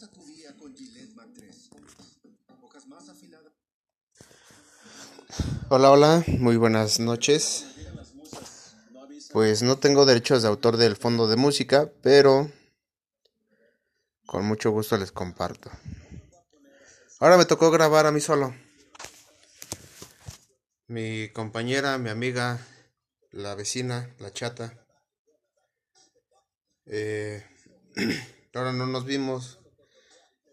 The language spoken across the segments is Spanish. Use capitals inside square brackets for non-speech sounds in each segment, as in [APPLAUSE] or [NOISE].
Empieza tu día con Gillette Mac 3. Hojas más afiladas. Hola, hola, muy buenas noches. Pues no tengo derechos de autor del fondo de música, pero con mucho gusto les comparto. Ahora me tocó grabar a mí solo. Mi compañera, mi amiga, la vecina, la chata. Eh, [CLEARS THROAT] ahora no nos vimos.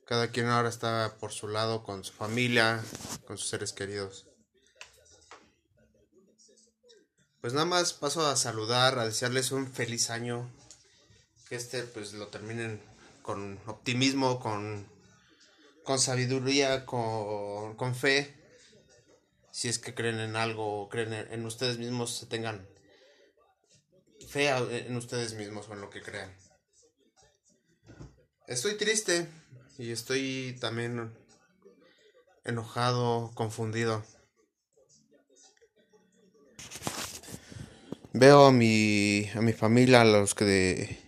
Cada quien ahora está por su lado con su familia, con sus seres queridos. Pues nada más paso a saludar, a desearles un feliz año. Que este pues lo terminen con optimismo, con, con sabiduría, con, con fe. Si es que creen en algo, creen en, ustedes mismos, se tengan fe en ustedes mismos o en lo que crean. Estoy triste y estoy también enojado, confundido. Veo a mi, a mi familia, a los que de,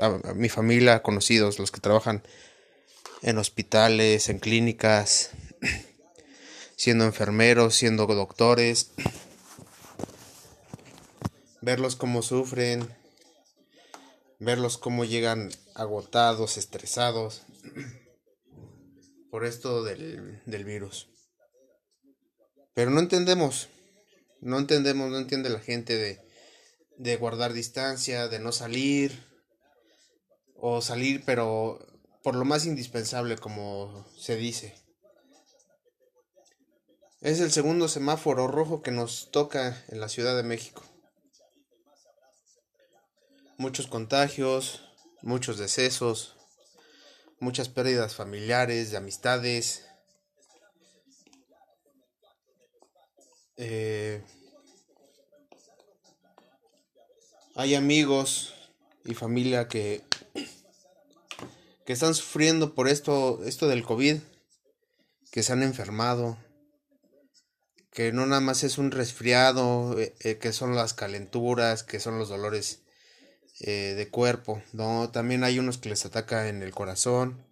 a, a mi familia, conocidos, los que trabajan en hospitales, en clínicas, [CLEARS THROAT] siendo enfermeros, siendo doctores, [CLEARS THROAT] verlos cómo sufren, verlos cómo llegan agotados, estresados por esto del, del virus. Pero no entendemos, no entendemos, no entiende la gente de, de guardar distancia, de no salir, o salir pero por lo más indispensable como se dice. Es el segundo semáforo rojo que nos toca en la Ciudad de México. Muchos contagios, muchos decesos, muchas pérdidas familiares, de amistades. Eh, hay amigos y familia que, que están sufriendo por esto, esto del COVID, que se han enfermado, que no nada más es un resfriado, eh, eh, que son las calenturas, que son los dolores eh, de cuerpo, no, también hay unos que les ataca en el corazón,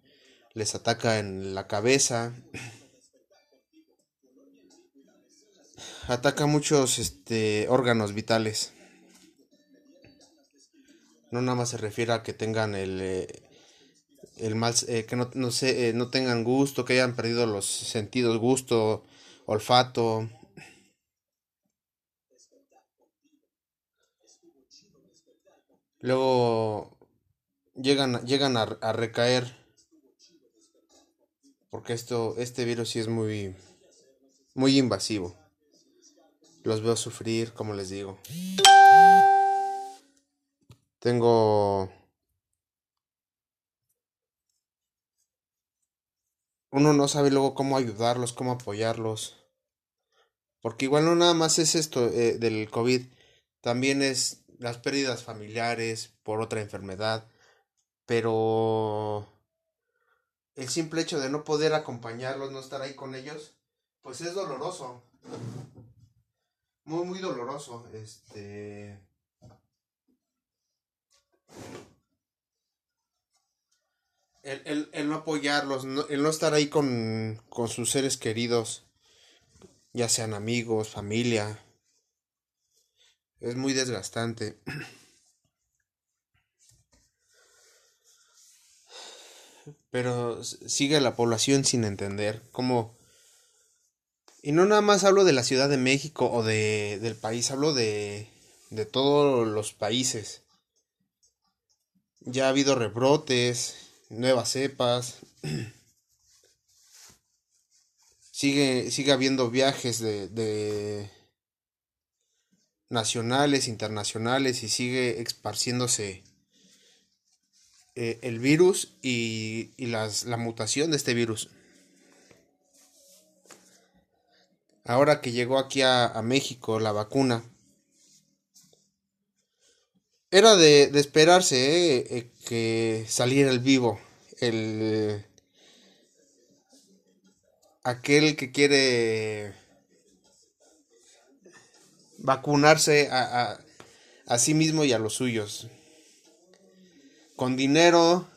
les ataca en la cabeza, [CLEARS THROAT] ataca muchos este, órganos vitales. No nada más se refiere a que tengan el, eh, el mal, eh, que no, no, sé, eh, no tengan gusto, que hayan perdido los sentidos, gusto, olfato. Luego llegan, llegan a, recaer. Porque esto, este virus sí es muy, muy invasivo. Los veo sufrir, como les digo. Tengo uno no sabe luego cómo ayudarlos, cómo apoyarlos. Porque igual no nada más es esto eh, del COVID, también es las pérdidas familiares por otra enfermedad. Pero el simple hecho de no poder acompañarlos, no estar ahí con ellos, pues es doloroso. Muy, muy doloroso. Este. El, el, el no apoyarlos, el no estar ahí con, con sus seres queridos, ya sean amigos, familia, es muy desgastante. Pero sigue la población sin entender cómo... Y no nada más hablo de la Ciudad de México o de, del país, hablo de, de todos los países. Ya ha habido rebrotes, nuevas cepas. [CLEARS THROAT] Sigue, sigue habiendo viajes de, de nacionales, internacionales y sigue esparciéndose eh, el virus y, y las, la mutación de este virus. Ahora que llegó aquí a, a México la vacuna, era de, de esperarse eh, eh, que saliera el vivo, el aquel que quiere vacunarse a, a, a sí mismo y a los suyos. Con dinero,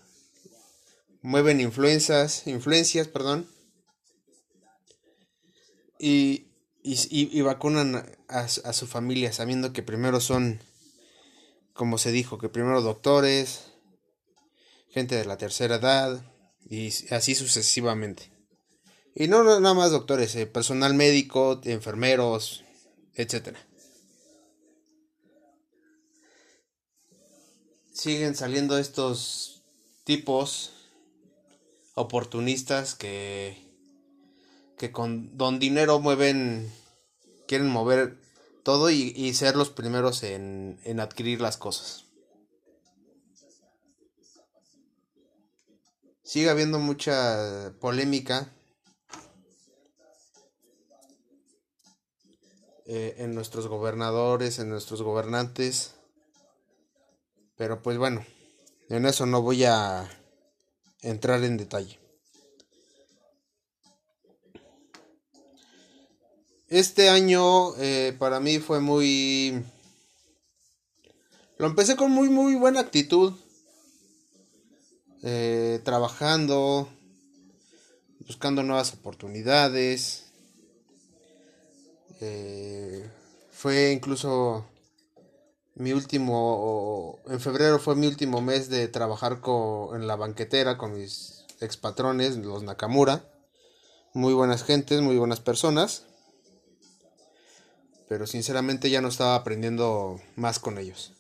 mueven influencias, influencias, perdón, y, y, vacunan a, a, su familia sabiendo que primero son, como se dijo, que primero doctores, gente de la tercera edad y así sucesivamente. Y no, nada más doctores, eh, personal médico, enfermeros, etcétera. Siguen saliendo estos tipos oportunistas que que con don dinero mueven quieren mover todo y, ser los primeros en, en adquirir las cosas. Sigue habiendo mucha polémica Eh, en nuestros gobernadores, en nuestros gobernantes. Pero pues bueno, en eso no voy a entrar en detalle. Este año eh, para mí fue muy... Lo empecé con muy muy buena actitud. Eh, trabajando, buscando nuevas oportunidades. Eh, fue incluso mi último, en febrero fue mi último mes de trabajar en la banquetera con mis ex patrones, los Nakamura. Muy buenas gentes, muy buenas personas. Pero sinceramente ya no estaba aprendiendo más con ellos.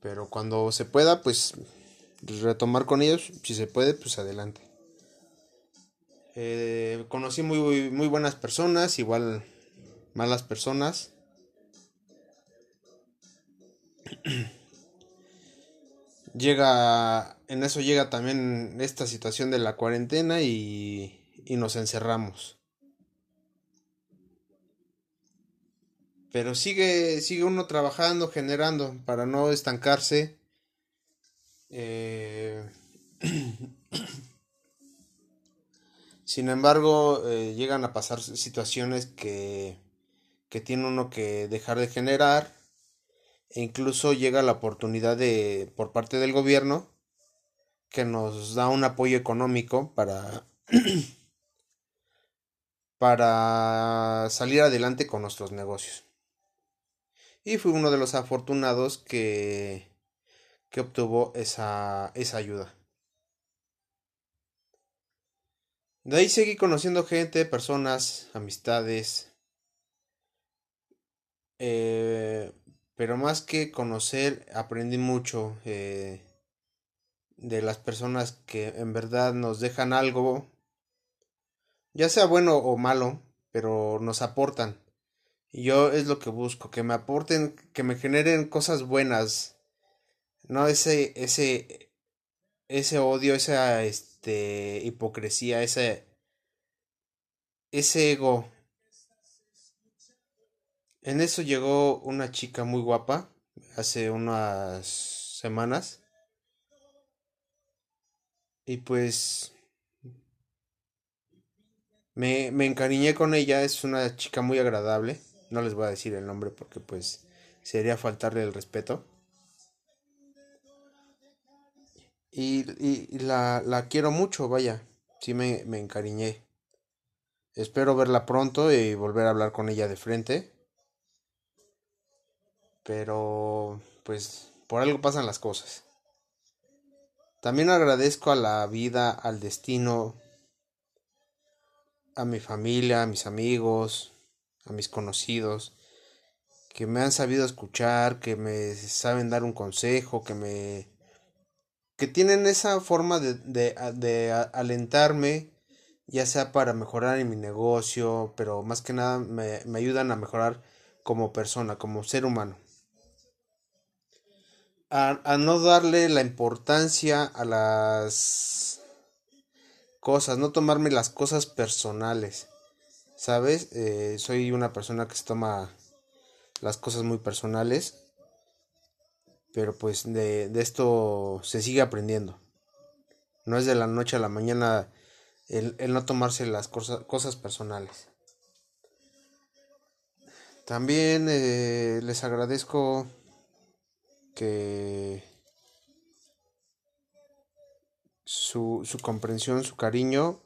Pero cuando se pueda, pues retomar con ellos, si se puede, pues adelante. Eh, conocí muy, muy buenas personas, igual malas personas. Llega, en eso llega también esta situación de la cuarentena y, y nos encerramos. Pero sigue, sigue uno trabajando, generando para no estancarse. Eh, [CLEARS THROAT] Sin embargo, eh, llegan a pasar situaciones que, que tiene uno que dejar de generar e incluso llega la oportunidad de por parte del gobierno que nos da un apoyo económico para [CLEARS THROAT] para salir adelante con nuestros negocios. Y fui uno de los afortunados que que obtuvo esa esa ayuda. De ahí seguí conociendo gente, personas, amistades. Eh, pero más que conocer, aprendí mucho eh, de las personas que en verdad nos dejan algo, ya sea bueno o malo, pero nos aportan. Y yo es lo que busco, que me aporten, que me generen cosas buenas. No ese, ese, ese odio, esa, este, hipocresía, ese, ese ego. En eso llegó una chica muy guapa hace unas semanas. Y pues me, me encariñé con ella, es una chica muy agradable. No les voy a decir el nombre porque pues sería faltarle el respeto. Y, la, la, quiero mucho, vaya. Sí me, me encariñé. Espero verla pronto y volver a hablar con ella de frente. Pero, pues, por algo pasan las cosas. También agradezco a la vida, al destino, a mi familia, a mis amigos, a mis conocidos, que me han sabido escuchar, que me saben dar un consejo, que me que tienen esa forma de, de, de, alentarme, ya sea para mejorar en mi negocio, pero más que nada me, me ayudan a mejorar como persona, como ser humano. A, a, no darle la importancia a las cosas, no tomarme las cosas personales. ¿Sabes? Eh, soy una persona que se toma las cosas muy personales pero pues de, de esto se sigue aprendiendo. No es de la noche a la mañana el, el no tomarse las cosas, personales. También eh, les agradezco que su, su comprensión, su cariño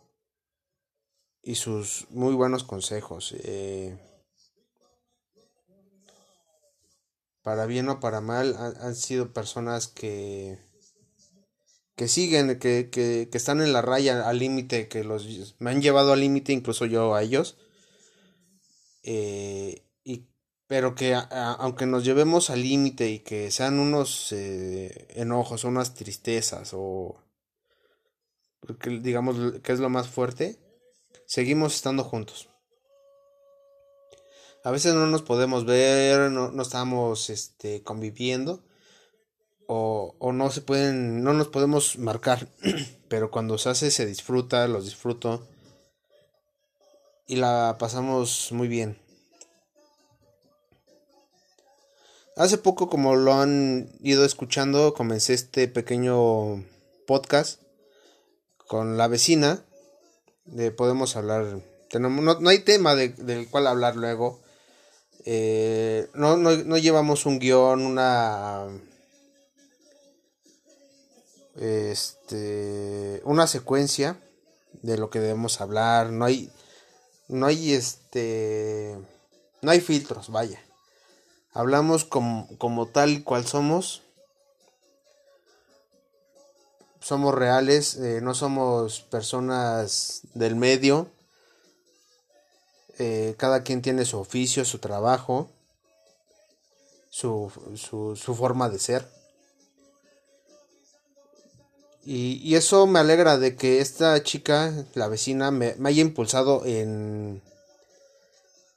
y sus muy buenos consejos. Eh, para bien o para mal, han, han sido personas que, que siguen, que, que, que están en la raya al límite, que los me han llevado al límite, incluso yo a ellos. Eh, y, pero que aunque nos llevemos al límite y que sean unos eh, enojos, unas tristezas o que digamos que es lo más fuerte, seguimos estando juntos. A veces no nos podemos ver, no, no estamos este, conviviendo o, o, no se pueden, no nos podemos marcar, [CLEARS THROAT] pero cuando se hace se disfruta, los disfruto y la pasamos muy bien. Hace poco, como lo han ido escuchando, comencé este pequeño podcast con la vecina. De, podemos hablar, no, hay tema de, del cual hablar luego eh, no, no, no, llevamos un guion, una. Este. Una secuencia de lo que debemos hablar. No hay. No hay este. No hay filtros, vaya. Hablamos como, como tal y cual somos. Somos reales, eh, no somos personas del medio eh, cada quien tiene su oficio, su trabajo, su, su, forma de ser. Y, y, eso me alegra de que esta chica, la vecina, me, me haya impulsado en,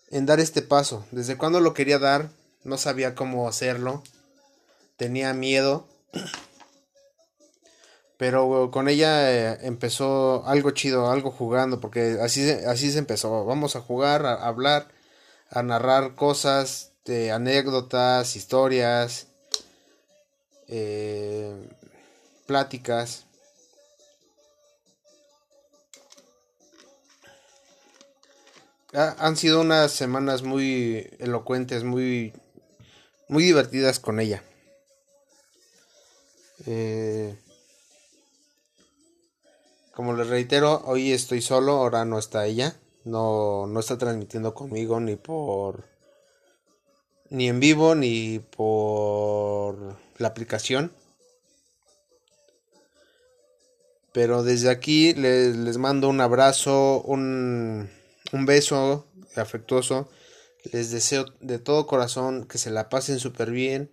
en dar este paso. Desde cuando lo quería dar, no sabía cómo hacerlo, tenía miedo. Pero con ella eh, empezó algo chido, algo jugando, porque así, así se empezó. Vamos a jugar, a, hablar, a narrar cosas, de anécdotas, historias, eh, pláticas. Ha, han sido unas semanas muy elocuentes, muy, muy divertidas con ella. Eh, como les reitero, hoy estoy solo, ahora no está ella. No, no está transmitiendo conmigo ni por. ni en vivo ni por la aplicación. Pero desde aquí les, les mando un abrazo, un, un beso afectuoso. Les deseo de todo corazón que se la pasen súper bien.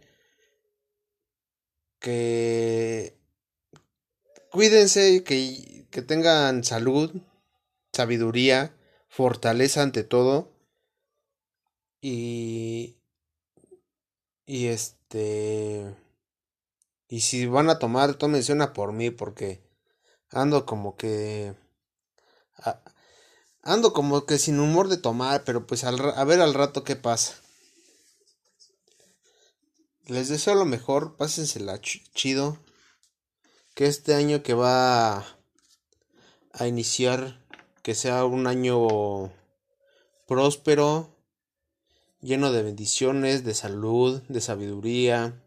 Que cuídense, que que tengan salud, sabiduría, fortaleza ante todo. Y. Y este. Y si van a tomar, tómense una por mí, porque ando como que. Ando como que sin humor de tomar, pero pues al, a ver al rato qué pasa. Les deseo lo mejor, pásensela ch chido. Que este año que va a iniciar que sea un año próspero, lleno de bendiciones, de salud, de sabiduría,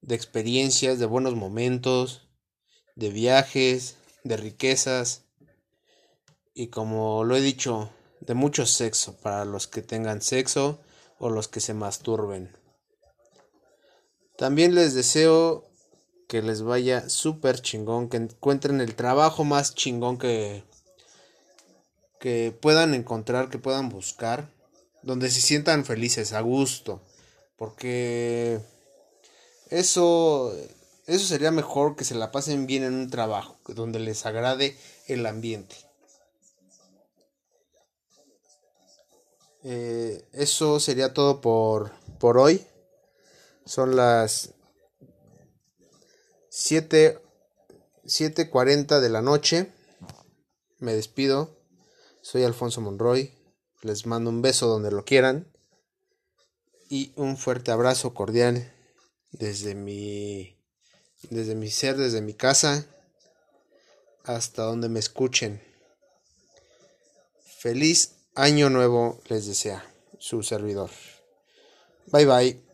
de experiencias, de buenos momentos, de viajes, de riquezas y como lo he dicho, de mucho sexo para los que tengan sexo o los que se masturben. También les deseo que les vaya súper chingón, que encuentren el trabajo más chingón que, que puedan encontrar, que puedan buscar, donde se sientan felices, a gusto, porque eso, eso sería mejor que se la pasen bien en un trabajo, donde les agrade el ambiente. Eh, eso sería todo por, por hoy. Son las 7, 7.40 de la noche. Me despido. Soy Alfonso Monroy. Les mando un beso donde lo quieran. Y un fuerte abrazo cordial desde mi, desde mi ser, desde mi casa, hasta donde me escuchen. Feliz año nuevo les desea su servidor. Bye bye.